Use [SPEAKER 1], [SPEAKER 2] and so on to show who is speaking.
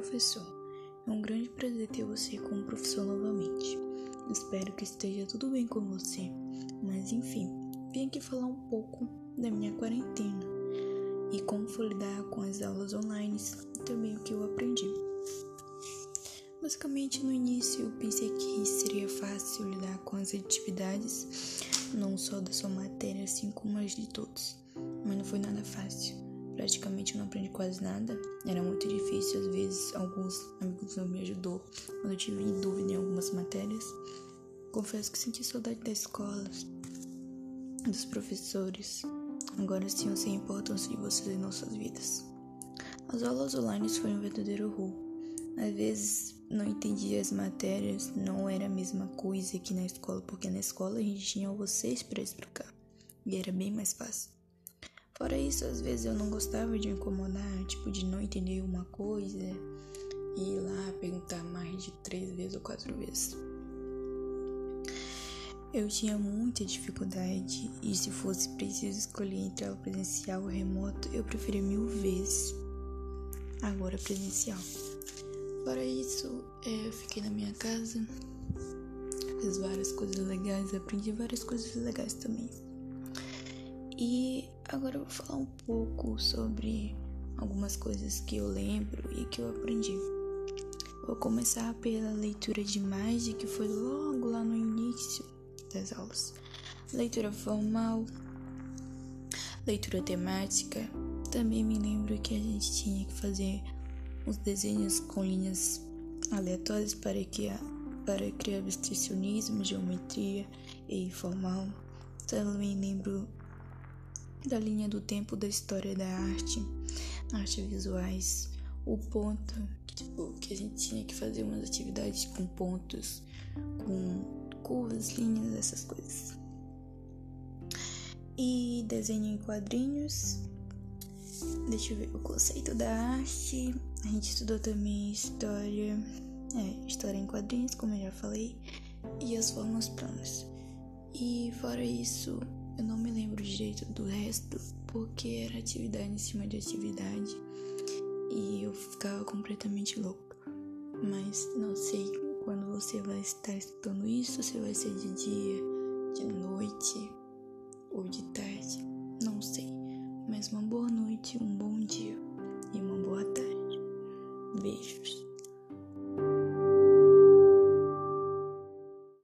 [SPEAKER 1] professor. É um grande prazer ter você como professor novamente. Espero que esteja tudo bem com você. Mas enfim, vim aqui falar um pouco da minha quarentena e como foi lidar com as aulas online e também o que eu aprendi. Basicamente, no início eu pensei que seria fácil lidar com as atividades, não só da sua matéria, assim como as de todos, mas não foi nada fácil. Praticamente eu não aprendi quase nada. Era muito difícil, às vezes alguns amigos não me ajudou quando eu tive dúvida em algumas matérias. Confesso que senti saudade da escola, dos professores. Agora sim eu sei a importância de vocês em nossas vidas. As aulas online foram um verdadeiro horror. Às vezes não entendia as matérias, não era a mesma coisa que na escola, porque na escola a gente tinha vocês para explicar e era bem mais fácil. Fora isso, às vezes eu não gostava de incomodar, tipo, de não entender uma coisa e ir lá perguntar mais de três vezes ou quatro vezes. Eu tinha muita dificuldade e se fosse preciso escolher entre aula presencial ou remoto, eu preferia mil vezes agora presencial. Fora isso, é, eu fiquei na minha casa, fiz várias coisas legais, aprendi várias coisas legais também. E agora eu vou falar um pouco sobre algumas coisas que eu lembro e que eu aprendi. Vou começar pela leitura de imagem, que foi logo lá no início das aulas. Leitura formal, leitura temática. Também me lembro que a gente tinha que fazer uns desenhos com linhas aleatórias para criar, para criar abstracionismo, geometria e informal. Também lembro da linha do tempo da história da arte, artes visuais, o ponto, tipo, que a gente tinha que fazer umas atividades com pontos, com curvas, linhas, essas coisas. E desenho em quadrinhos. Deixa eu ver o conceito da arte. A gente estudou também história, é, história em quadrinhos, como eu já falei, e as formas planas. E fora isso, eu não me lembro direito do resto, porque era atividade em cima de atividade e eu ficava completamente louca. Mas não sei quando você vai estar escutando isso, se vai ser de dia, de noite ou de tarde, não sei. Mas uma boa noite, um bom dia e uma boa tarde. Beijos.